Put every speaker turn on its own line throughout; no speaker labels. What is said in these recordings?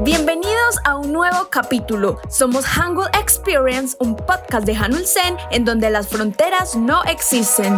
Bienvenidos a un nuevo capítulo. Somos Hangul Experience, un podcast de Hanul Sen en donde las fronteras no existen.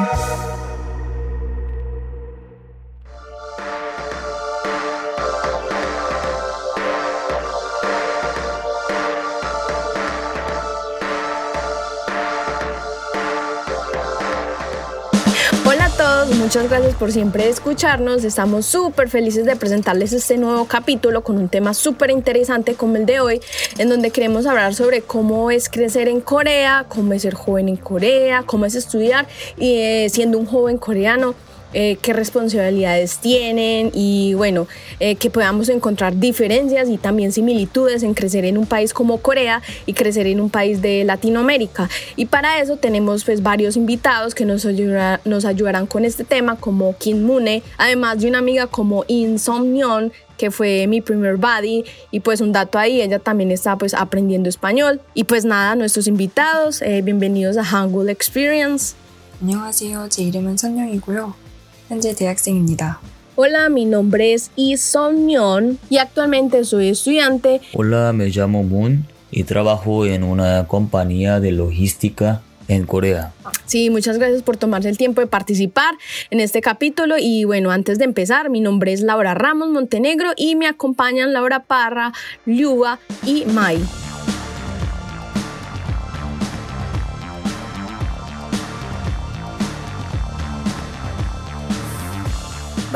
Muchas gracias por siempre escucharnos. Estamos súper felices de presentarles este nuevo capítulo con un tema súper interesante como el de hoy, en donde queremos hablar sobre cómo es crecer en Corea, cómo es ser joven en Corea, cómo es estudiar y eh, siendo un joven coreano Eh, qué responsabilidades tienen y bueno, eh, que podamos encontrar diferencias y también similitudes en crecer en un país como Corea y crecer en un país de Latinoamérica. Y para eso tenemos pues varios invitados que nos, ayuda, nos ayudarán con este tema como Kim Mune, además de una amiga como In Somnyon, que fue mi primer buddy y pues un dato ahí, ella también está pues aprendiendo español y pues nada, nuestros invitados, eh, bienvenidos a Hangul Experience.
안녕하세요. 제 이름은 선영이고요. 현재 대학생입니다.
Hola, mi nombre es Lee Song-yeon y actualmente soy estudiante.
Hola, me llamo Moon y trabajo en una compañía de logística en Corea.
Sí, muchas gracias por tomarse el tiempo de participar en este capítulo y bueno, antes de empezar, mi nombre es Laura Ramos Montenegro y me acompañan Laura Parra, Liuba y Mai.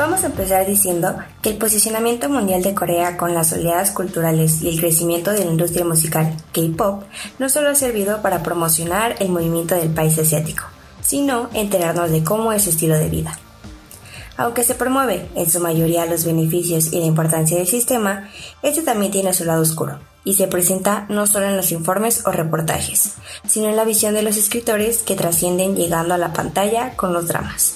Vamos a empezar diciendo que el posicionamiento mundial de Corea con las oleadas culturales y el crecimiento de la industria musical K-pop no solo ha servido para promocionar el movimiento del país asiático, sino enterarnos de cómo es su estilo de vida. Aunque se promueve en su mayoría los beneficios y la importancia del sistema, este también tiene su lado oscuro y se presenta no solo en los informes o reportajes, sino en la visión de los escritores que trascienden llegando a la pantalla con los dramas.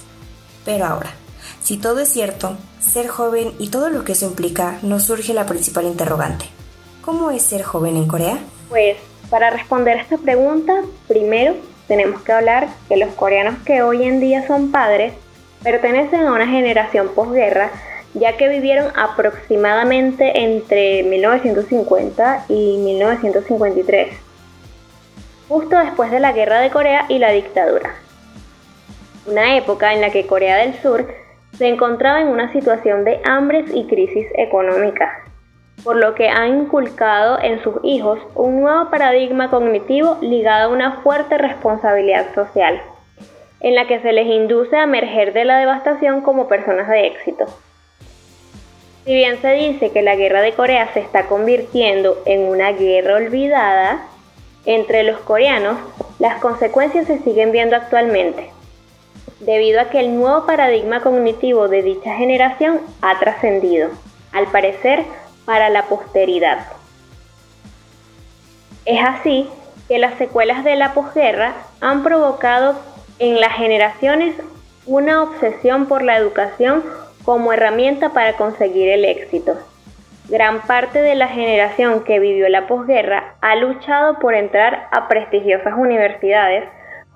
Pero ahora, si todo es cierto, ser joven y todo lo que eso implica, nos surge la principal interrogante. ¿Cómo es ser joven en Corea?
Pues para responder a esta pregunta, primero tenemos que hablar que los coreanos que hoy en día son padres pertenecen a una generación posguerra, ya que vivieron aproximadamente entre 1950 y 1953, justo después de la Guerra de Corea y la dictadura. Una época en la que Corea del Sur se encontraba en una situación de hambres y crisis económicas, por lo que han inculcado en sus hijos un nuevo paradigma cognitivo ligado a una fuerte responsabilidad social, en la que se les induce a emerger de la devastación como personas de éxito. Si bien se dice que la guerra de Corea se está convirtiendo en una guerra olvidada, entre los coreanos las consecuencias se siguen viendo actualmente debido a que el nuevo paradigma cognitivo de dicha generación ha trascendido, al parecer, para la posteridad. Es así que las secuelas de la posguerra han provocado en las generaciones una obsesión por la educación como herramienta para conseguir el éxito. Gran parte de la generación que vivió la posguerra ha luchado por entrar a prestigiosas universidades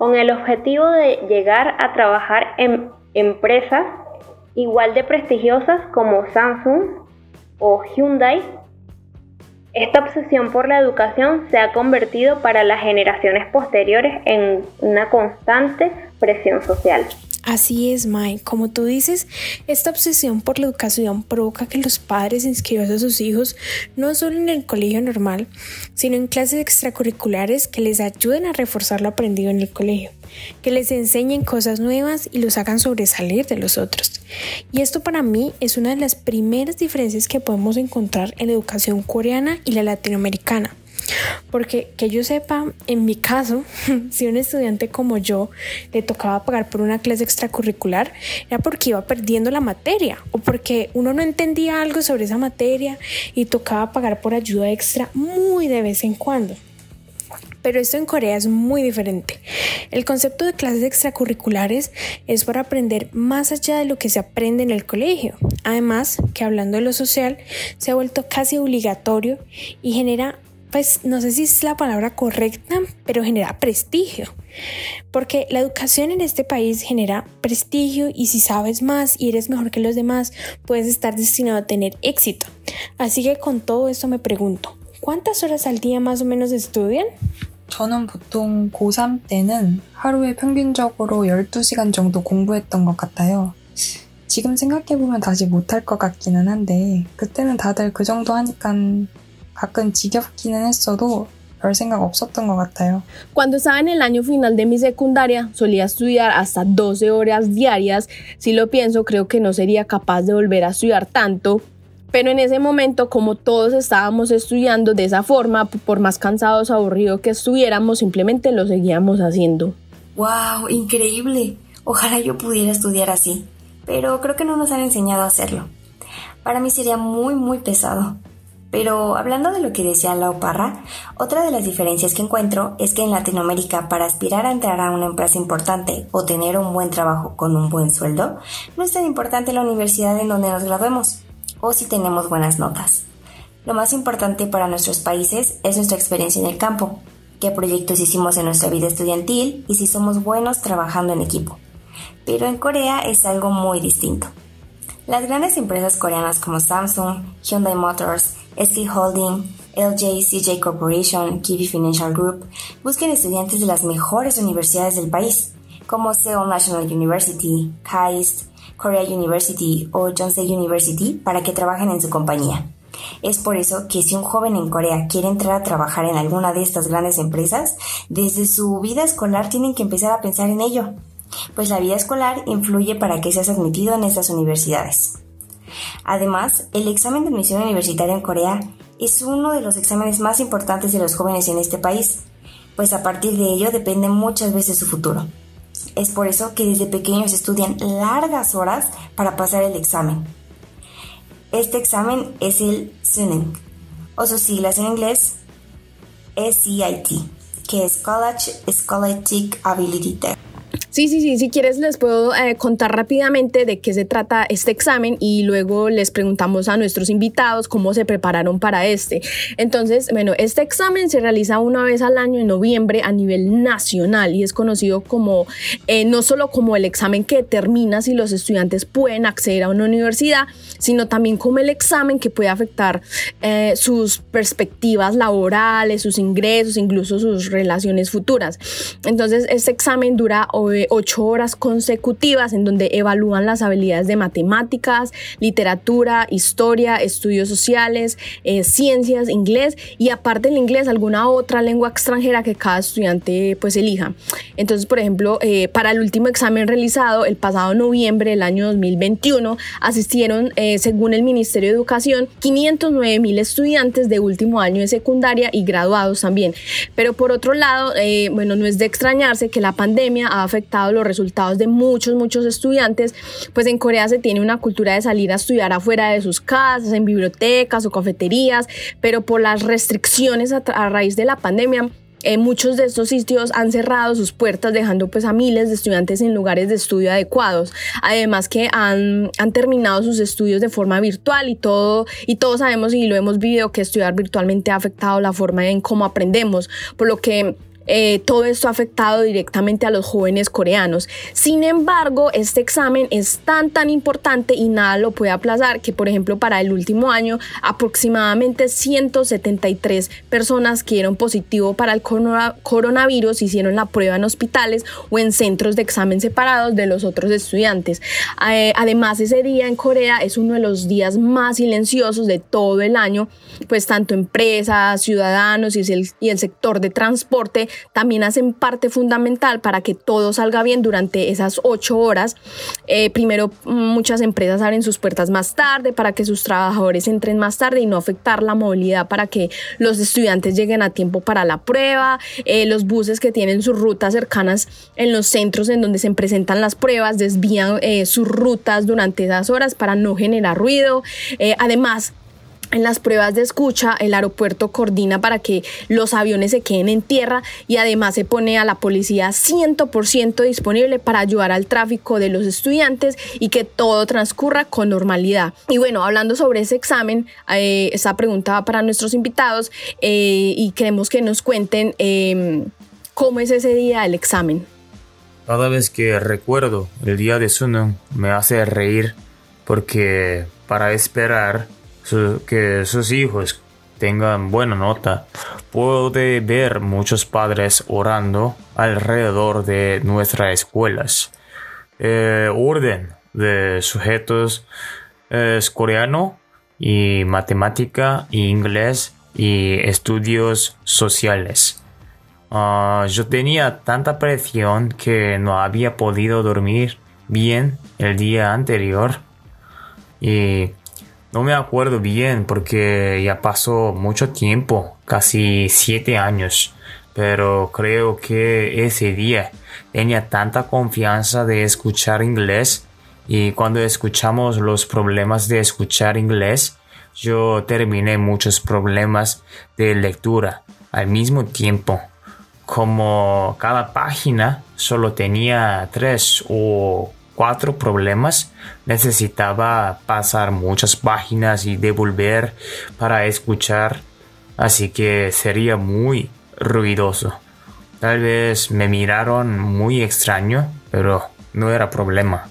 con el objetivo de llegar a trabajar en empresas igual de prestigiosas como Samsung o Hyundai. Esta obsesión por la educación se ha convertido para las generaciones posteriores en una constante presión social.
Así es, Mai. Como tú dices, esta obsesión por la educación provoca que los padres inscriban a sus hijos no solo en el colegio normal, sino en clases extracurriculares que les ayuden a reforzar lo aprendido en el colegio, que les enseñen cosas nuevas y los hagan sobresalir de los otros. Y esto para mí es una de las primeras diferencias que podemos encontrar en la educación coreana y la latinoamericana. Porque que yo sepa, en mi caso, si un estudiante como yo le tocaba pagar por una clase extracurricular, era porque iba perdiendo la materia o porque uno no entendía algo sobre esa materia y tocaba pagar por ayuda extra muy de vez en cuando. Pero esto en Corea es muy diferente. El concepto de clases extracurriculares es para aprender más allá de lo que se aprende en el colegio. Además, que hablando de lo social, se ha vuelto casi obligatorio y genera pues no sé si es la palabra correcta, pero genera prestigio. Porque la educación en este país genera prestigio y si sabes más y eres mejor que los demás, puedes estar destinado a tener éxito. Así que con todo esto me pregunto, ¿cuántas horas al día más o menos estudian?
저는 보통 고3 때는 하루에 평균적으로 12시간 정도 공부했던 것 같아요. 지금 생각해보면 다시 못할 것 같기는 한데, 그때는 다들 그 정도 하니까 가끔 지겹기는 했어도 별 생각 없었던 것 같아요.
Cuando estaba en el año final de mi secundaria, solía estudiar hasta 12 horas diarias. Si lo pienso, creo que no sería capaz de volver a estudiar tanto. Pero en ese momento, como todos estábamos estudiando de esa forma, por más cansados o aburridos que estuviéramos, simplemente lo seguíamos haciendo.
¡Wow! Increíble. Ojalá yo pudiera estudiar así. Pero creo que no nos han enseñado a hacerlo. Para mí sería muy, muy pesado. Pero hablando de lo que decía Lau Parra, otra de las diferencias que encuentro es que en Latinoamérica para aspirar a entrar a una empresa importante o tener un buen trabajo con un buen sueldo, no es tan importante la universidad en donde nos graduemos o si tenemos buenas notas. Lo más importante para nuestros países es nuestra experiencia en el campo, qué proyectos hicimos en nuestra vida estudiantil y si somos buenos trabajando en equipo. Pero en Corea es algo muy distinto. Las grandes empresas coreanas como Samsung, Hyundai Motors, SK Holding, LJ CJ Corporation, Kiwi Financial Group buscan estudiantes de las mejores universidades del país, como Seoul National University, KAIST, Korea University o Yonsei University, para que trabajen en su compañía. Es por eso que si un joven en Corea quiere entrar a trabajar en alguna de estas grandes empresas, desde su vida escolar tienen que empezar a pensar en ello, pues la vida escolar influye para que seas admitido en estas universidades. Además, el examen de admisión universitaria en Corea es uno de los exámenes más importantes de los jóvenes en este país, pues a partir de ello depende muchas veces su futuro. Es por eso que desde pequeños estudian largas horas para pasar el examen. Este examen es el SUNIN, o sus siglas en inglés SCIT, que es College Scholastic Ability Test.
Sí, sí, sí, si quieres les puedo eh, contar rápidamente de qué se trata este examen y luego les preguntamos a nuestros invitados cómo se prepararon para este. Entonces, bueno, este examen se realiza una vez al año en noviembre a nivel nacional y es conocido como eh, no solo como el examen que determina si los estudiantes pueden acceder a una universidad, sino también como el examen que puede afectar eh, sus perspectivas laborales, sus ingresos, incluso sus relaciones futuras. Entonces, este examen dura ocho horas consecutivas en donde evalúan las habilidades de matemáticas, literatura, historia, estudios sociales, eh, ciencias, inglés y aparte del inglés alguna otra lengua extranjera que cada estudiante pues elija. Entonces, por ejemplo, eh, para el último examen realizado el pasado noviembre del año 2021 asistieron, eh, según el Ministerio de Educación, 509 mil estudiantes de último año de secundaria y graduados también. Pero por otro lado, bueno, no es de extrañarse que la pandemia ha afectado los resultados de muchos, muchos estudiantes, pues en Corea se tiene una cultura de salir a estudiar afuera de sus casas, en bibliotecas o cafeterías, pero por las restricciones a, raíz de la pandemia, eh, muchos de estos sitios han cerrado sus puertas dejando pues a miles de estudiantes en lugares de estudio adecuados. Además que han, han, terminado sus estudios de forma virtual y todo y todos sabemos y lo hemos vivido que estudiar virtualmente ha afectado la forma en cómo aprendemos, por lo que eh, todo esto ha afectado directamente a los jóvenes coreanos. Sin embargo, este examen es tan tan importante y nada lo puede aplazar que, por ejemplo, para el último año, aproximadamente 173 personas que dieron positivo para el coronavirus hicieron la prueba en hospitales o en centros de examen separados de los otros estudiantes. Eh, además, ese día en Corea es uno de los días más silenciosos de todo el año, pues tanto empresas, ciudadanos y el, y el sector de transporte también hacen parte fundamental para que todo salga bien durante esas ocho horas. Eh, primero, muchas empresas abren sus puertas más tarde para que sus trabajadores entren más tarde y no afectar la movilidad para que los estudiantes lleguen a tiempo para la prueba. Eh, los buses que tienen sus rutas cercanas en los centros en donde se presentan las pruebas desvían eh, sus rutas durante esas horas para no generar ruido. además, en las pruebas de escucha, el aeropuerto coordina para que los aviones se queden en tierra y además se pone a la policía 100% disponible para ayudar al tráfico de los estudiantes y que todo transcurra con normalidad. Y bueno, hablando sobre ese examen, eh, esta pregunta va para nuestros invitados eh, y queremos que nos cuenten em, cómo es ese día del examen.
Cada vez que recuerdo el día de Sunung me hace reír porque para esperar que sus hijos tengan buena nota, puede ver muchos padres orando alrededor de nuestras escuelas. El orden de sujetos es coreano y matemática y inglés y estudios sociales. Ah, yo tenía tanta presión que no había podido dormir bien el día anterior y no me acuerdo bien porque ya pasó mucho tiempo, casi siete años, pero creo que ese día tenía tanta confianza de escuchar inglés y cuando escuchamos los problemas de escuchar inglés, yo terminé muchos problemas de lectura al mismo tiempo. Como cada página solo tenía tres o cuatro problemas, necesitaba pasar muchas páginas y devolver para escuchar, así que sería muy ruidoso. Tal vez me miraron muy extraño, pero no era problema.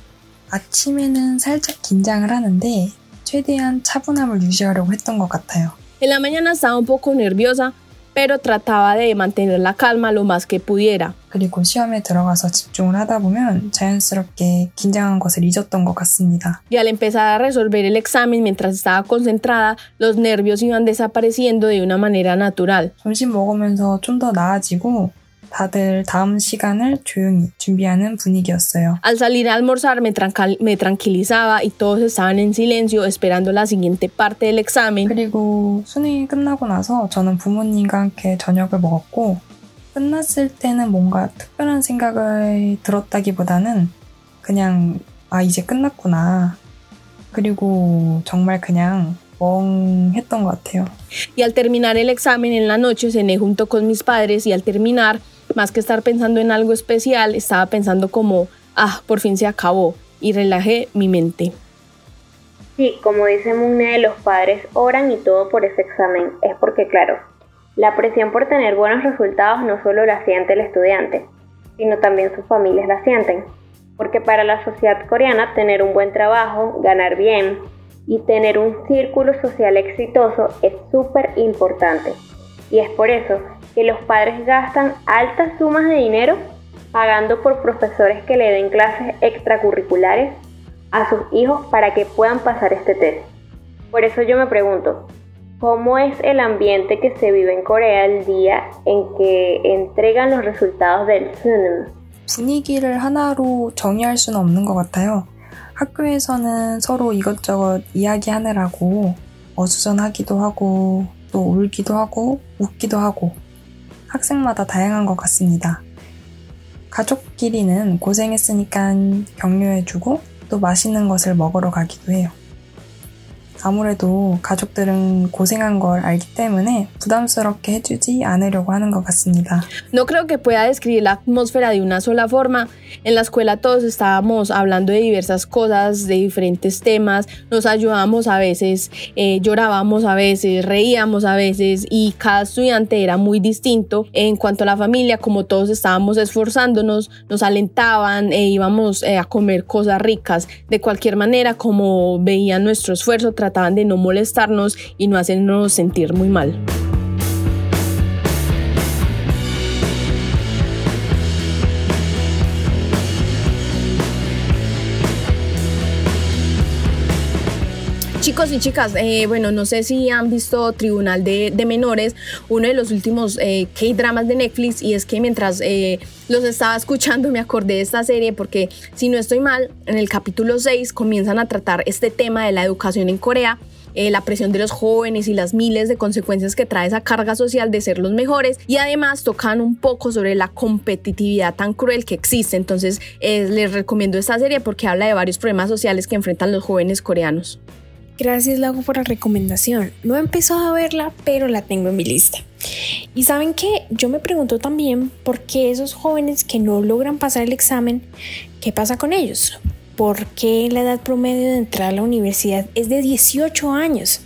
아침에는 살짝 긴장을 하는데 최대한 차분함을 유지하려고 했던 것 같아요.
En la mañana estaba un poco nerviosa, pero trataba de mantener la calma lo más que pudiera.
그리고 시험에 들어가서 집중을 하다 보면 자연스럽게 긴장한 것을 잊었던 것 같습니다.
Y al empezar a resolver el examen mientras estaba concentrada, los nervios iban desapareciendo de una manera natural.
점심 먹으면서 좀 더 나아지고 다들 다음 시간을 조용히 준비하는 분위기였어요.
Al salir a almorzar me, trancal- me tranquilizaba y todos estaban en silencio esperando la siguiente parte del examen.
그리고 수능이 끝나고 나서 저는 부모님과 함께 저녁을 먹었고 끝났을 때는 뭔가 특별한 생각을 들었다기보다는 그냥 아 이제 끝났구나. 그리고 정말 그냥 멍했던 것 같아요.
Y al terminar el examen en la noche cené junto con mis padres y al terminar, más que estar pensando en algo especial, estaba pensando como, ah, por fin se acabó y relajé mi mente.
Sí, como dice Munne, los padres oran y todo por ese examen. Es porque, claro, la presión por tener buenos resultados no solo la siente el estudiante, sino también sus familias la sienten. Porque para la sociedad coreana tener un buen trabajo, ganar bien y tener un círculo social exitoso es súper importante. Y es por eso que los padres gastan altas sumas de dinero pagando por profesores que le den clases extracurriculares a sus hijos para que puedan pasar este test. Por eso yo me pregunto, ¿cómo es el ambiente que se vive en Corea el día en que entregan los resultados del Sunim?
분위기를 하나로 정의할 수는 없는 것 같아요. 학교에서는 서로 이것저것 이야기하느라고 어수선하기도 하고 또 울기도 하고 웃기도 하고 학생마다 다양한 것 같습니다. 가족끼리는 고생했으니까 격려해주고 또 맛있는 것을 먹으러 가기도 해요. 아무래도 가족들은 고생한 걸 알기 때문에 부담스럽게 해주지 않으려고 하는 것 같습니다.
No creo que pueda describir la atmósfera de una sola forma. En la escuela todos estábamos hablando de diversas cosas, de diferentes temas, nos ayudábamos a veces, eh, llorábamos a veces, reíamos a veces y cada estudiante era muy distinto. En cuanto a la familia, como todos estábamos esforzándonos, nos alentaban e íbamos eh, a comer cosas ricas. De cualquier manera, como veían nuestro esfuerzo, trataban de no molestarnos y no hacernos sentir muy mal. Chicos y chicas, eh, bueno, no sé si han visto Tribunal de, Menores, uno de los últimos eh, K-dramas de Netflix, y es que mientras eh, los estaba escuchando me acordé de esta serie porque, si no estoy mal, en el capítulo 6 comienzan a tratar este tema de la educación en Corea, eh, la presión de los jóvenes y las miles de consecuencias que trae esa carga social de ser los mejores, y además tocan un poco sobre la competitividad tan cruel que existe. Entonces, eh, les recomiendo esta serie porque habla de varios problemas sociales que enfrentan los jóvenes coreanos.
Gracias Lago por la recomendación. No he empezado a verla, pero la tengo en mi lista. Y saben que yo me pregunto también por qué esos jóvenes que no logran pasar el examen, ¿qué pasa con ellos? ¿Por qué la edad promedio de entrar a la universidad es de 18 años?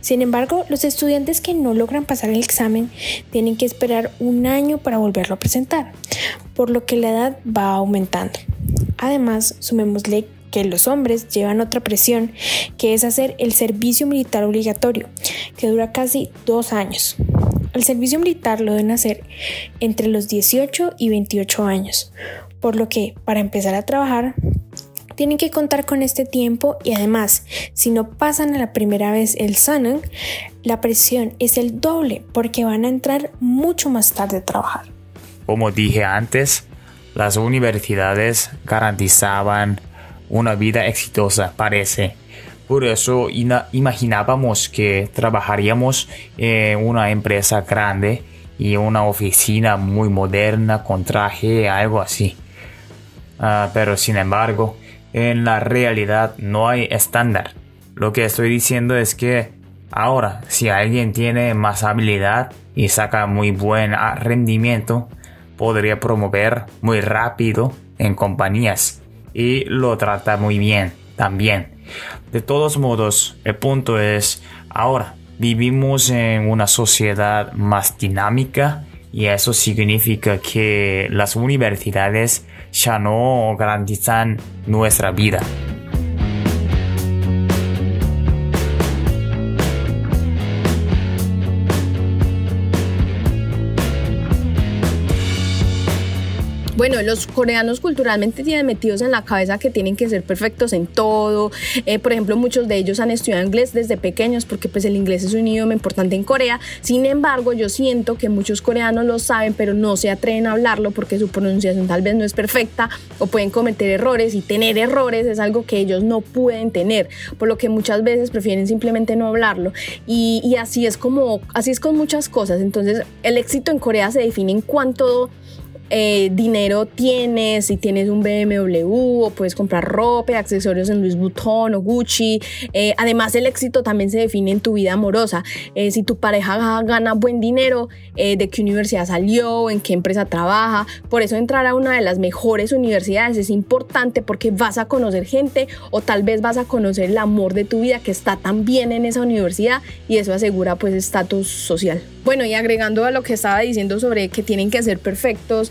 Sin embargo, los estudiantes que no logran pasar el examen tienen que esperar un año para volverlo a presentar, por lo que la edad va aumentando. Además, sumémosle que los hombres llevan otra presión, que es hacer el servicio militar obligatorio, que dura casi dos años. El servicio militar lo deben hacer entre los 18 y 28 años, por lo que para empezar a trabajar tienen que contar con este tiempo y además, si no pasan a la primera vez el Sanang, la presión es el doble porque van a entrar mucho más tarde a trabajar.
Como dije antes, las universidades garantizaban una vida exitosa, parece. Por eso imaginábamos que trabajaríamos en una empresa grande y una oficina muy moderna con traje, algo así. Ah, pero sin embargo, en la realidad no hay estándar. Lo que estoy diciendo es que ahora, si alguien tiene más habilidad y saca muy buen rendimiento, podría promover muy rápido en compañías y lo trata muy bien también. De todos modos, el punto es, ahora vivimos en una sociedad más dinámica y eso significa que las universidades ya no garantizan nuestra vida.
Bueno, los coreanos culturalmente tienen metidos en la cabeza que tienen que ser perfectos en todo. Eh, por ejemplo, muchos de ellos han estudiado inglés desde pequeños porque pues el inglés es un idioma importante en Corea. Sin embargo, yo siento que muchos coreanos lo saben, pero no se atreven a hablarlo porque su pronunciación tal vez no es perfecta o pueden cometer errores y tener errores es algo que ellos no pueden tener, por lo que muchas veces prefieren simplemente no hablarlo. Y, y así es como, así es con muchas cosas. Entonces, el éxito en Corea se define en cuanto eh, dinero tienes, si tienes un BMW o puedes comprar ropa, accesorios en Louis Vuitton o Gucci. Eh, además, el éxito también se define en tu vida amorosa. Eh, si tu pareja gana buen dinero, de qué universidad salió, en qué empresa trabaja. Por eso entrar a una de las mejores universidades es importante porque vas a conocer gente o tal vez vas a conocer el amor de tu vida que está también en esa universidad y eso asegura pues estatus social. Bueno, y agregando a lo que estaba diciendo sobre que tienen que ser perfectos,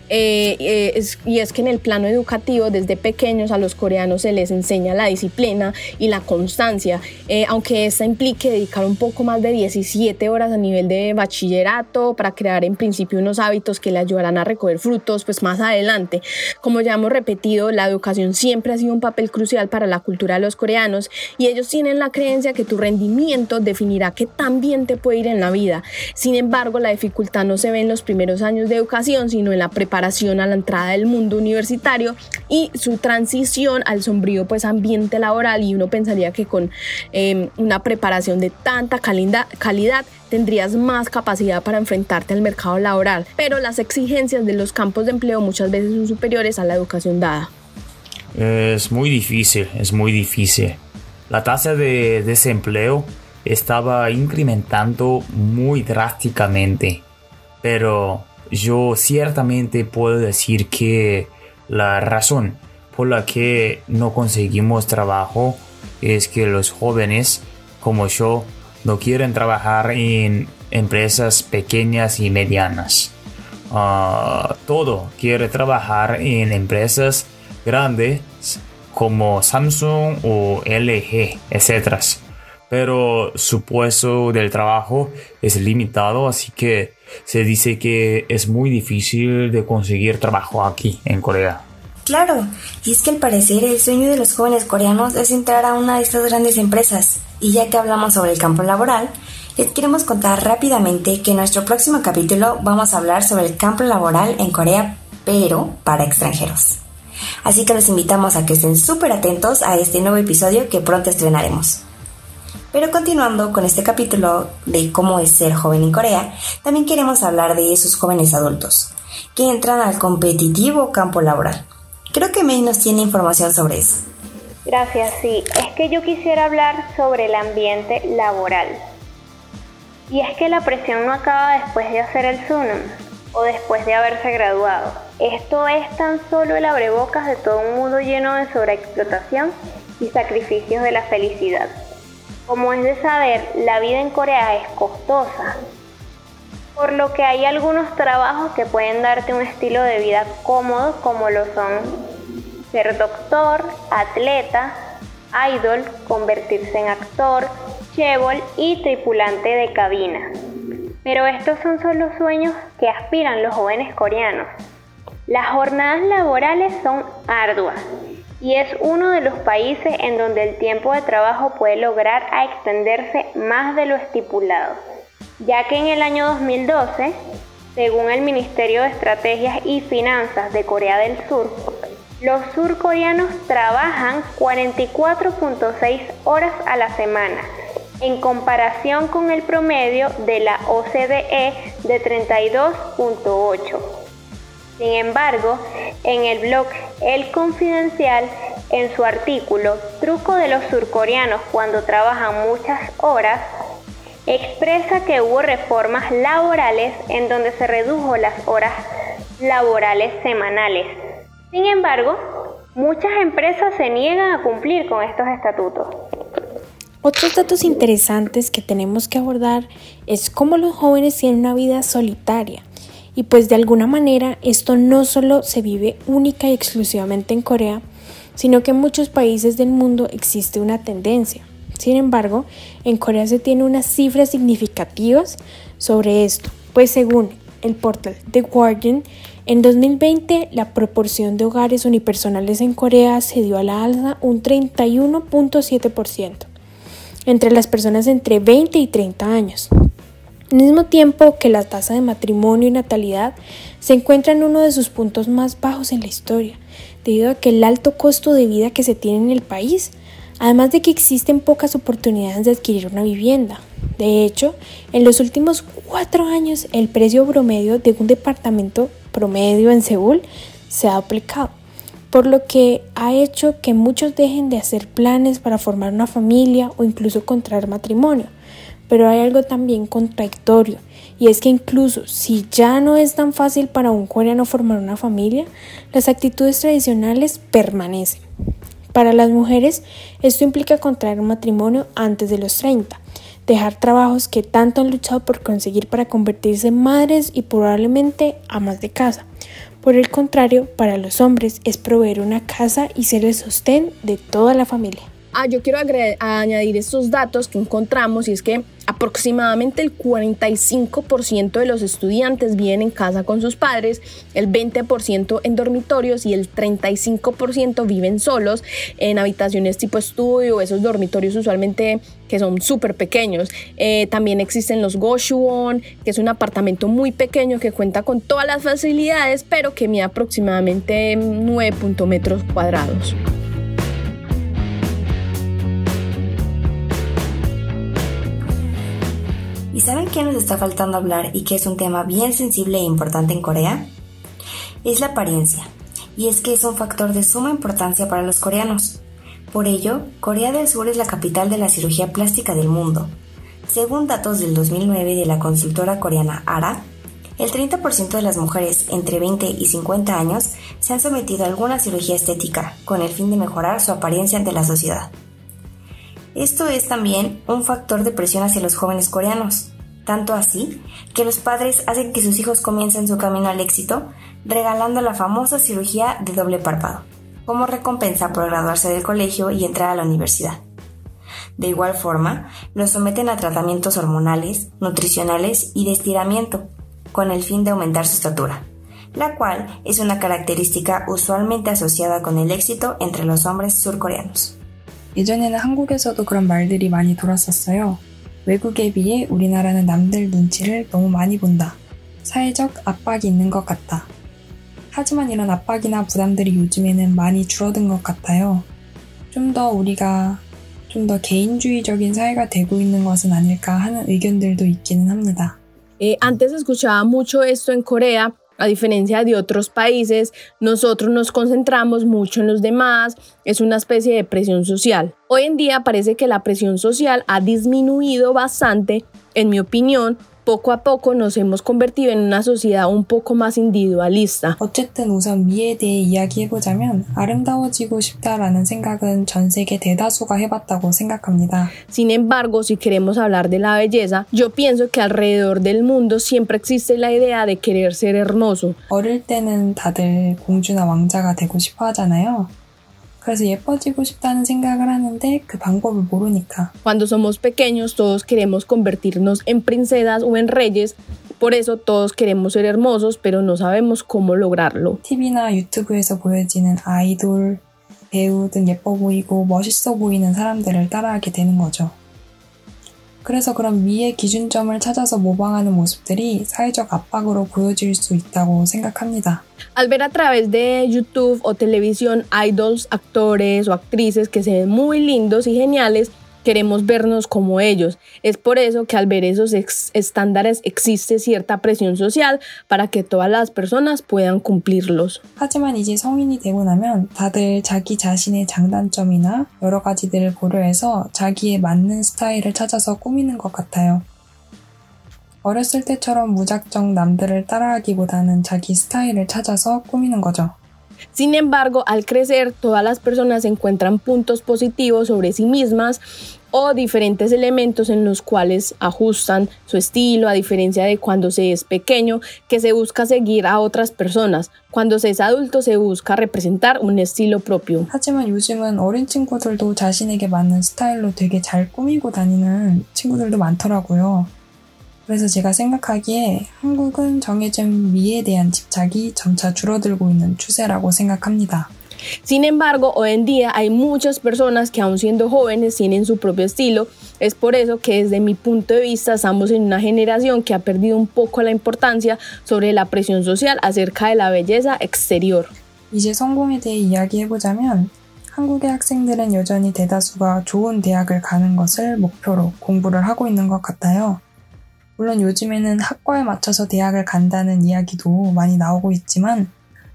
eh, eh, y es que en el plano educativo desde pequeños a los coreanos se les enseña la disciplina y la constancia, eh, aunque esta implique dedicar un poco más de 17 horas a nivel de bachillerato para crear en principio unos hábitos que le ayudarán a recoger frutos pues más adelante. Como ya hemos repetido, la educación siempre ha sido un papel crucial para la cultura de los coreanos y ellos tienen la creencia que tu rendimiento definirá qué tan bien te puede ir en la vida. Sin embargo, la dificultad no se ve en los primeros años de educación, sino en la preparación a la entrada del mundo universitario y su transición al sombrío pues ambiente laboral y uno pensaría que con em, una preparación de tanta calidad tendrías más capacidad para enfrentarte al mercado laboral, pero las exigencias de los campos de empleo muchas veces son superiores a la educación dada.
Es muy difícil, es muy difícil. La tasa de desempleo estaba incrementando muy drásticamente, pero yo ciertamente puedo decir que la razón por la que no conseguimos trabajo es que los jóvenes como yo no quieren trabajar en empresas pequeñas y medianas. Ah, todo quiere trabajar en empresas grandes como Samsung o LG, etc. Pero su puesto del trabajo es limitado, así que se dice que es muy difícil de conseguir trabajo aquí en Corea.
Claro, y es que al parecer el sueño de los jóvenes coreanos es entrar a una de estas grandes empresas. Y ya que hablamos sobre el campo laboral, les queremos contar rápidamente que en nuestro próximo capítulo vamos a hablar sobre el campo laboral en Corea, pero para extranjeros. Así que los invitamos a que estén súper atentos a este nuevo episodio que pronto estrenaremos. Pero continuando con este capítulo de cómo es ser joven en Corea, también queremos hablar de esos jóvenes adultos que entran al competitivo campo laboral. Creo que May nos tiene información sobre eso.
Gracias, sí. Es que yo quisiera hablar sobre el ambiente laboral. Y es que la presión no acaba después de hacer el Sunum o después de haberse graduado. Esto es tan solo el abrebocas de todo un mundo lleno de sobreexplotación y sacrificios de la felicidad. Como es de saber, la vida en Corea es costosa, por lo que hay algunos trabajos que pueden darte un estilo de vida cómodo como lo son ser doctor, atleta, idol, convertirse en actor, chebol y tripulante de cabina. Pero estos son solo sueños que aspiran los jóvenes coreanos. Las jornadas laborales son arduas y es uno de los países en donde el tiempo de trabajo puede lograr a extenderse más de lo estipulado, ya que en el año 2012, según el Ministerio de Estrategias y Finanzas de Corea del Sur, los surcoreanos trabajan 44.6 horas a la semana, en comparación con el promedio de la OCDE de 32.8. Sin embargo, en el blog El Confidencial, en su artículo Truco de los surcoreanos cuando trabajan muchas horas, expresa que hubo reformas laborales en donde se redujo las horas laborales semanales sin embargo, muchas empresas se niegan a cumplir con estos estatutos.
Otros datos interesantes que tenemos que abordar es cómo los jóvenes tienen una vida solitaria. Y pues de alguna manera esto no solo se vive única y exclusivamente en Corea, sino que en muchos países del mundo existe una tendencia. Sin embargo, en Corea se tiene unas cifras significativas sobre esto, pues según el portal The Guardian, en 2020, la proporción de hogares unipersonales en Corea se dio a la alza un 31.7% entre las personas entre 20 y 30 años. Al mismo tiempo que la tasa de matrimonio y natalidad se encuentra en uno de sus puntos más bajos en la historia, debido a que el alto costo de vida que se tiene en el país, además de que existen pocas oportunidades de adquirir una vivienda. De hecho, en los últimos cuatro años el precio promedio de un departamento promedio en Seúl se ha aplicado, por lo que ha hecho que muchos dejen de hacer planes para formar una familia o incluso contraer matrimonio. Pero hay algo también contradictorio, y es que incluso si ya no es tan fácil para un coreano formar una familia, las actitudes tradicionales permanecen. Para las mujeres, esto implica contraer un matrimonio antes de los 30, dejar trabajos que tanto han luchado por conseguir para convertirse en madres y probablemente amas de casa. Por el contrario, para los hombres es proveer una casa y ser el sostén de toda la familia.
Ah, yo quiero añadir estos datos que encontramos y es que aproximadamente el 45% de los estudiantes viven en casa con sus padres, el 20% en dormitorios y el 35% viven solos en habitaciones tipo estudio, esos dormitorios usualmente que son súper pequeños. Eh, también existen los Goshuon, que es un apartamento muy pequeño que cuenta con todas las facilidades, pero que mide aproximadamente 9 metros cuadrados.
¿Y saben qué nos está faltando hablar y que es un tema bien sensible e importante en Corea? Es la apariencia, y es que es un factor de suma importancia para los coreanos. Por ello, Corea del Sur es la capital de la cirugía plástica del mundo. Según datos del 2009 de la consultora coreana ARA, el 30% de las mujeres entre 20 y 50 años se han sometido a alguna cirugía estética con el fin de mejorar su apariencia ante la sociedad. Esto es también un factor de presión hacia los jóvenes coreanos, tanto así que los padres hacen que sus hijos comiencen su camino al éxito regalando la famosa cirugía de doble párpado, como recompensa por graduarse del colegio y entrar a la universidad. De igual forma, los someten a tratamientos hormonales, nutricionales y de estiramiento, con el fin de aumentar su estatura, la cual es una característica usualmente asociada con el éxito entre los hombres surcoreanos.
예전에는 한국에서도 그런 말들이 많이 돌았었어요. 외국에 비해 우리나라는 남들 눈치를 너무 많이 본다. 사회적 압박이 있는 것 같다. 하지만 이런 압박이나 부담들이 요즘에는 많이 줄어든 것 같아요. 좀 더 우리가 좀 더 개인주의적인 사회가 되고 있는 것은 아닐까 하는 의견들도 있기는 합니다.
Eh, antes escuchaba mucho esto en Corea A diferencia de otros países, nosotros nos concentramos mucho en los demás, es una especie de presión social. Hoy en día parece que la presión social ha disminuido bastante, en mi opinión, poco a poco nos hemos convertido en una sociedad un poco más individualista.
어쨌든 우선 미에 대해 이야기해보자면 아름다워지고 싶다라는 생각은 전 세계 대다수가 해봤다고 생각합니다.
Sin embargo, si queremos hablar de la belleza, yo pienso que alrededor del mundo siempre existe la idea de querer ser hermoso.
어릴 때는 다들 공주나 왕자가 되고 싶어 하잖아요. 그래서 예뻐지고 싶다는 생각을 하는데 그 방법을 모르니까.
Cuando somos pequeños todos queremos convertirnos en princesas o en reyes, por eso todos queremos ser hermosos, pero no sabemos cómo lograrlo.
TV나 유튜브에서 보여지는 아이돌, 배우 등 예뻐 보이고 멋있어 보이는 사람들을 따라하게 되는 거죠. 그래서 그런 미의 기준점을 찾아서 모방하는 모습들이 사회적 압박으로 보여질 수 있다고 생각합니다.
Al ver a través de YouTube o televisión idols, actores o actrices que se ven muy lindos y geniales, queremos vernos como ellos. Es por eso que al ver esos estándares existe cierta presión social para que todas las personas puedan cumplirlos.
하지만 이제 성인이 되고 나면 다들 자기 자신의 장단점이나 여러 가지들을 고려해서 자기에 맞는 스타일을 찾아서 꾸미는 것 같아요. 어렸을 때처럼 무작정 남들을 따라하기보다는 자기 스타일을 찾아서 꾸미는 거죠.
Sin embargo, al crecer, todas las personas encuentran puntos positivos sobre sí mismas o diferentes elementos en los cuales ajustan su estilo, a diferencia de cuando se es pequeño, que se busca seguir a otras personas. Cuando se es adulto, se busca representar un estilo propio.
하지만 요즘은 어린 친구들도 자신에게 맞는 스타일로 되게 잘 꾸미고 다니는 친구들도 많더라고요. 그래서 제가 생각하기에 한국은 정해진 미에 대한 집착이 점차 줄어들고 있는 추세라고 생각합니다.
Sin embargo, hoy en día hay muchas personas que aún siendo jóvenes tienen su propio estilo. Es por eso que desde mi punto de vista estamos en una generación que ha perdido un poco la importancia sobre la presión social acerca de la belleza exterior.
이제 성공에 대해 이야기해 보자면 한국의 학생들은 여전히 대다수가 좋은 대학을 가는 것을 목표로 공부를 하고 있는 것 같아요. 물론 요즘에는 학과에 맞춰서 대학을 간다는 이야기도 많이 나오고 있지만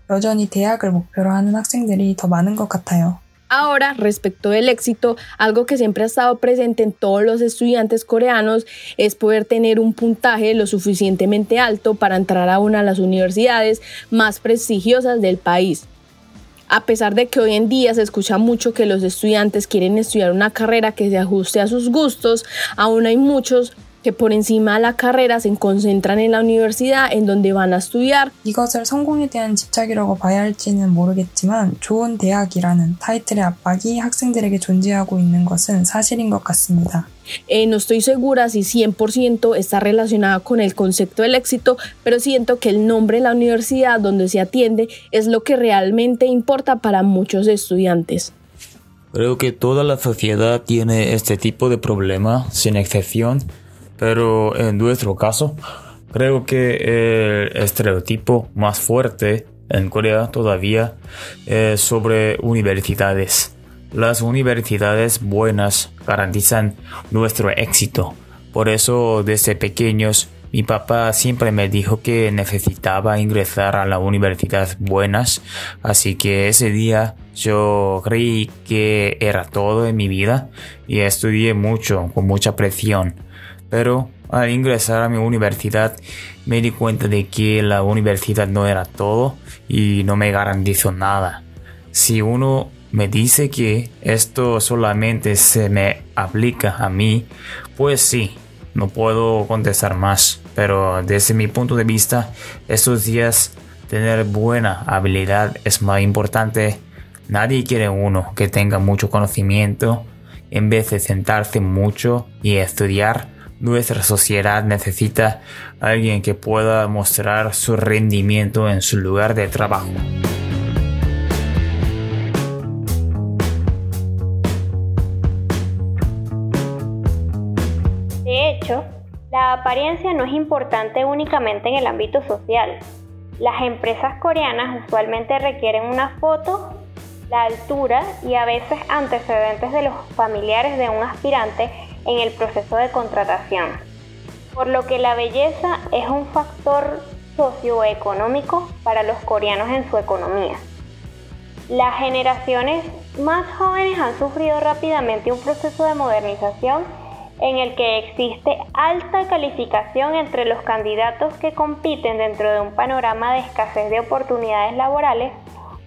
여전히 대학을 목표로 하는 학생들이 더 많은 것 같아요.
Ahora, respecto del éxito, algo que siempre ha estado presente en todos los estudiantes coreanos es poder tener un puntaje lo suficientemente alto para entrar a una de las universidades más prestigiosas del país. A pesar de que hoy en día se escucha mucho que los estudiantes quieren estudiar una carrera que se ajuste a sus gustos, aún hay muchos que por encima de la carrera se concentran en la universidad en donde van a estudiar.
이것을 성공에 대한 집착이라고 봐야 할지는 모르겠지만 좋은 대학이라는 타이틀의 압박이 학생들에게 존재하고 있는 것은 사실인 것 같습니다.
Eh, no estoy segura si 100% está relacionada con el concepto del éxito, pero siento que el nombre de la universidad donde se atiende es lo que realmente importa para muchos estudiantes.
Creo que toda la sociedad tiene este tipo de problema, sin excepción. Pero en nuestro caso, creo que el estereotipo más fuerte en Corea todavía es sobre universidades. Las universidades buenas garantizan nuestro éxito. Por eso desde pequeños mi papá siempre me dijo que necesitaba ingresar a la universidad buenas, así que ese día yo creí que era todo en mi vida y estudié mucho, con mucha presión. Pero al ingresar a mi universidad me di cuenta de que la universidad no era todo y no me garantizó nada. Si uno me dice que esto solamente se me aplica a mí, pues sí, no puedo contestar más. Pero desde mi punto de vista, estos días tener buena habilidad es más importante. Nadie quiere uno que tenga mucho conocimiento en vez de sentarse mucho y estudiar nuestra sociedad necesita alguien que pueda mostrar su rendimiento en su lugar de trabajo.
De hecho, la apariencia no es importante únicamente en el ámbito social. Las empresas coreanas usualmente requieren una foto, la altura y a veces antecedentes de los familiares de un aspirante en el proceso de contratación, por lo que la belleza es un factor socioeconómico para los coreanos en su economía. Las generaciones más jóvenes han sufrido rápidamente un proceso de modernización en el que existe alta calificación entre los candidatos que compiten dentro de un panorama de escasez de oportunidades laborales,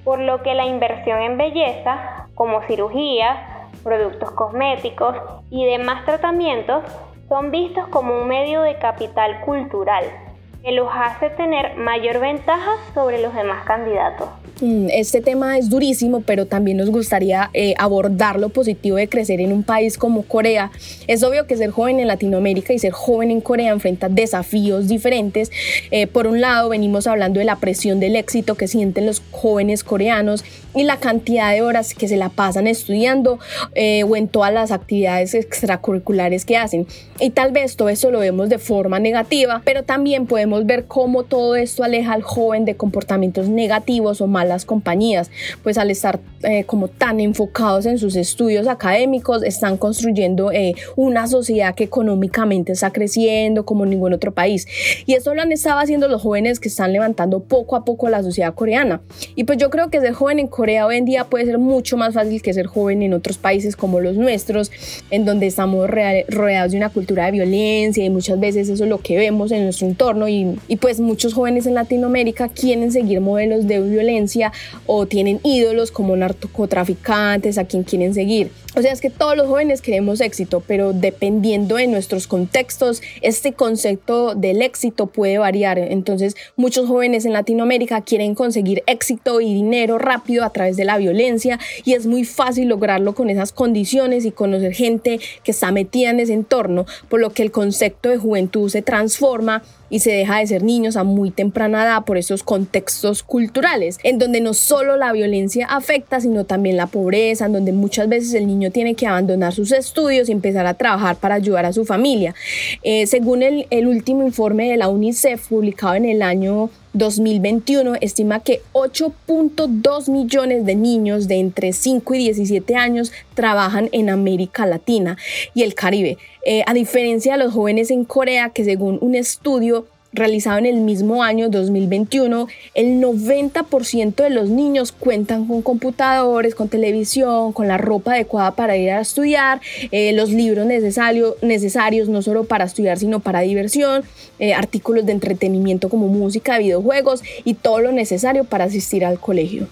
por lo que la inversión en belleza, como cirugía, productos cosméticos y demás tratamientos, son vistos como un medio de capital cultural que los hace tener mayor ventaja sobre los demás candidatos.
Mm, este tema es durísimo, pero también nos gustaría eh, abordar lo positivo de crecer en un país como Corea. Es obvio que ser joven en Latinoamérica y ser joven en Corea enfrenta desafíos diferentes. Eh, por un lado, venimos hablando de la presión del éxito que sienten los jóvenes coreanos y la cantidad de horas que se la pasan estudiando eh, o en todas las actividades extracurriculares que hacen. Y tal vez todo esto lo vemos de forma negativa, pero también podemos ver cómo todo esto aleja al joven de comportamientos negativos o malas compañías, pues al estar eh, como tan enfocados en sus estudios académicos, están construyendo eh, una sociedad que económicamente está creciendo como ningún otro país. Y eso lo han estado haciendo los jóvenes que están levantando poco a poco la sociedad coreana. Y pues yo creo que ser joven en Corea hoy en día puede ser mucho más fácil que ser joven en otros países como los nuestros, en donde estamos rodeados de una cultura de violencia y muchas veces eso es lo que vemos en nuestro entorno y, y pues muchos jóvenes en Latinoamérica quieren seguir modelos de violencia o tienen ídolos como narcotraficantes a quien quieren seguir. O sea, es que todos los jóvenes queremos éxito, pero dependiendo de nuestros contextos, este concepto del éxito puede variar. Entonces, muchos jóvenes en Latinoamérica quieren conseguir éxito y dinero rápido a través de la violencia y es muy fácil lograrlo con esas condiciones y conocer gente que está metida en ese entorno, por lo que el concepto de juventud se transforma y se deja de ser niños a muy temprana edad por esos contextos culturales, en donde no solo la violencia afecta, sino también la pobreza, en donde muchas veces el niño tiene que abandonar sus estudios y empezar a trabajar para ayudar a su familia. Eh, según el, el último informe de la UNICEF publicado en el año 2021 estima que 8.2 millones de niños de entre 5 y 17 años trabajan en América Latina y el Caribe, eh, a diferencia de los jóvenes en Corea que según un estudio realizado en el mismo año 2021, el 90% de los niños cuentan con computadores, con televisión, con la ropa adecuada para ir a estudiar, eh, los libros necesarios no solo para estudiar, sino para diversión, eh, artículos de entretenimiento como música, videojuegos y todo lo necesario para asistir al colegio.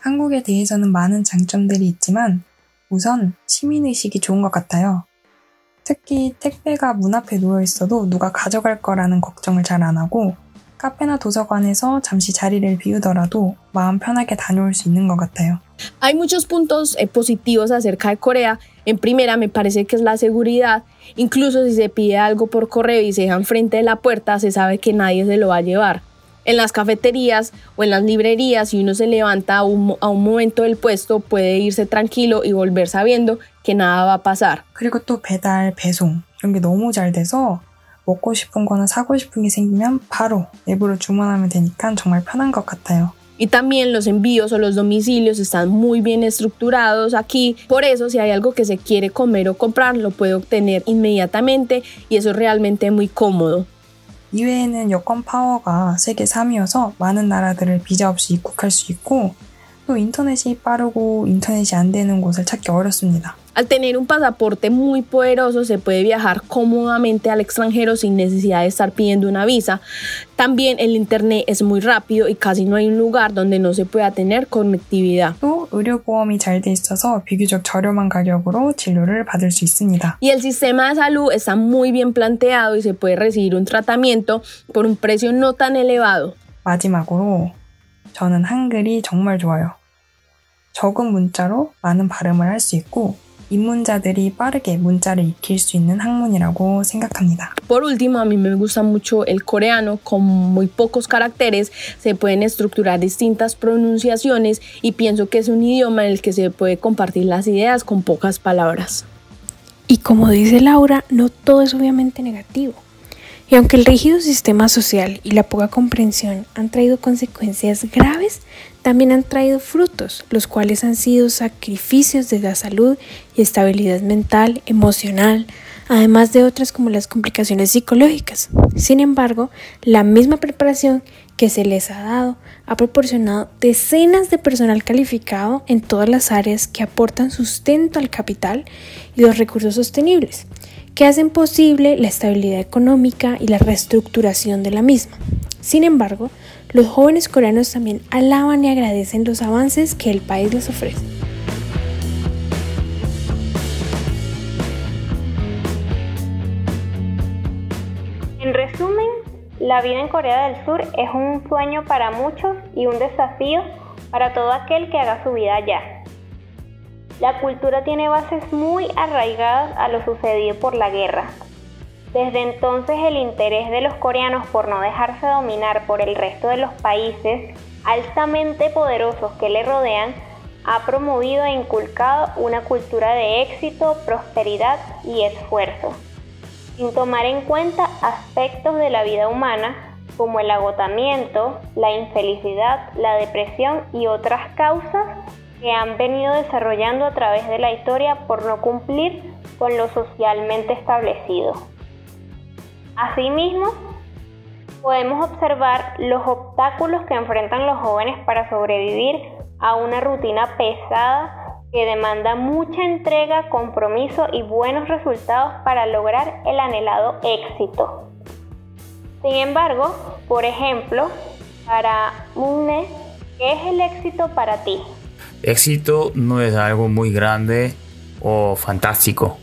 한국에 대해서는 많은 장점들이 있지만 우선 시민의식이 좋은 것 같아요. 특히 택배가 문 앞에 누워 있어도 누가 가져갈 거라는 걱정을 잘 안 hago. 카페나 도서관에서 잠시 자리를 비우더라도 마음 편하게 다녀올 수 있는 것 같아요.
Hay muchos puntos eh, positivos acerca de Corea. En primera, me parece que es la seguridad. Incluso si se pide algo por correo y se deja enfrente de la puerta, se sabe que nadie se lo va a llevar. En las cafeterías o en las librerías, si uno se levanta a un, a un momento del puesto, puede irse tranquilo y volver sabiendo que nada va a pasar.
그리고 또 배달, 배송 이런 게 너무 잘 돼서 먹고 싶은 거나 사고 싶은 게 생기면 바로 앱으로 주문하면 되니까 정말 편한 것 같아요.
Y también los envíos o los domicilios están muy bien estructurados aquí. Por eso, si hay algo que se quiere comer o comprar, lo puede obtener inmediatamente y eso es realmente muy cómodo.
이외에는 여권 파워가 세계 3위여서 많은 나라들을 비자 없이 입국할 수 있고 또 인터넷이 빠르고 인터넷이 안 되는 곳을 찾기 어렵습니다.
Al tener un pasaporte muy poderoso se puede viajar cómodamente al extranjero sin necesidad de estar pidiendo una visa. También el internet es muy rápido y casi no hay un lugar donde no se pueda tener conectividad.
또 의료보험이 잘 돼 있어서 비교적 저렴한 가격으로 진료를 받을 수 있습니다.
Y el sistema de salud está muy bien planteado y se puede recibir un tratamiento por un precio no tan elevado.
마지막으로 저는 한글이 정말 좋아요. 적은 문자로 많은 발음을 할 수 있고 입문자들이 빠르게 문자를 익힐 수 있는 학문이라고 생각합니다.
Por último, a mí me gusta mucho el coreano, con muy pocos caracteres se pueden estructurar distintas pronunciaciones y pienso que es un idioma en el que se puede compartir las ideas con pocas palabras.
Y como dice Laura, no todo es obviamente negativo. Y aunque el rígido sistema social y la poca comprensión han traído consecuencias graves, también han traído frutos, los cuales han sido sacrificios de la salud y estabilidad mental, emocional, además de otras como las complicaciones psicológicas. Sin embargo, la misma preparación que se les ha dado ha proporcionado decenas de personal calificado en todas las áreas que aportan sustento al capital y los recursos sostenibles, que hacen posible la estabilidad económica y la reestructuración de la misma. Sin embargo, los jóvenes coreanos también alaban y agradecen los avances que el país les ofrece.
En resumen, la vida en Corea del Sur es un sueño para muchos y un desafío para todo aquel que haga su vida allá. La cultura tiene bases muy arraigadas a lo sucedido por la guerra. Desde entonces el interés de los coreanos por no dejarse dominar por el resto de los países altamente poderosos que le rodean ha promovido e inculcado una cultura de éxito, prosperidad y esfuerzo sin tomar en cuenta aspectos de la vida humana como el agotamiento, la infelicidad, la depresión y otras causas que han venido desarrollando a través de la historia por no cumplir con lo socialmente establecido. Asimismo, podemos observar los obstáculos que enfrentan los jóvenes para sobrevivir a una rutina pesada que demanda mucha entrega, compromiso y buenos resultados para lograr el anhelado éxito. Sin embargo, por ejemplo, para Mune, ¿qué es el éxito para ti?
Éxito no es algo muy grande o fantástico.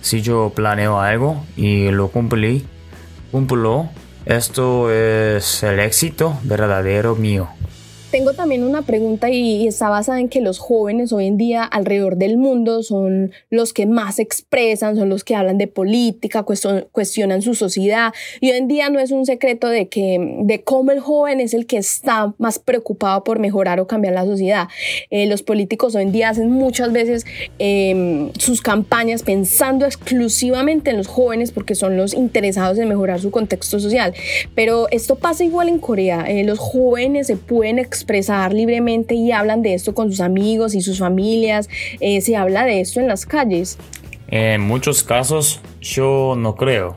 Si yo planeo algo y lo cumplí, cumplo, esto es el éxito verdadero mío.
Tengo también una pregunta y, está basada en que los jóvenes hoy en día alrededor del mundo son los que más expresan, son los que hablan de política, cuestionan su sociedad y hoy en día no es un secreto de que de cómo el joven es el que está más preocupado por mejorar o cambiar la sociedad. Eh, los políticos hoy en día hacen muchas veces em, sus campañas pensando exclusivamente en los jóvenes porque son los interesados en mejorar su contexto social. Pero esto pasa igual en Corea. Eh, los jóvenes se pueden expresar libremente y hablan de esto con sus amigos y sus familias. Eh, se habla de esto en las calles.
En muchos casos yo no creo.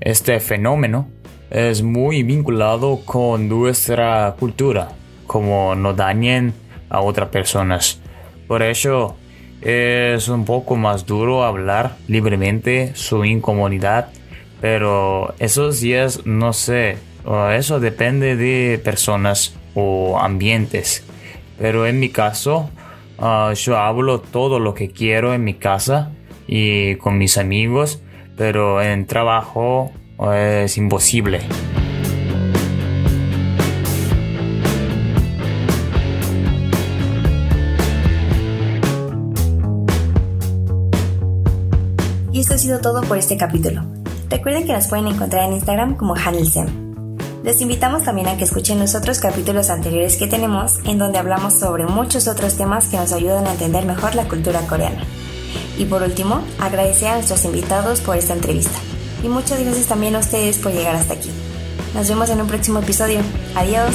Este fenómeno es muy vinculado con nuestra cultura, como no dañen a otras personas. Por eso es un poco más duro hablar libremente su incomodidad, pero esos días no sé, eso depende de personas o ambientes. Pero en mi caso, ah, yo hablo todo lo que quiero en mi casa y con mis amigos, pero en trabajo es imposible.
Y esto ha sido todo por este capítulo. Recuerden que nos pueden encontrar en Instagram como Hanelsem. Les invitamos también a que escuchen los otros capítulos anteriores que tenemos en donde hablamos sobre muchos otros temas que nos ayudan a entender mejor la cultura coreana. Y por último, agradecer a nuestros invitados por esta entrevista. Y muchas gracias también a ustedes por llegar hasta aquí. Nos vemos en un próximo episodio. Adiós.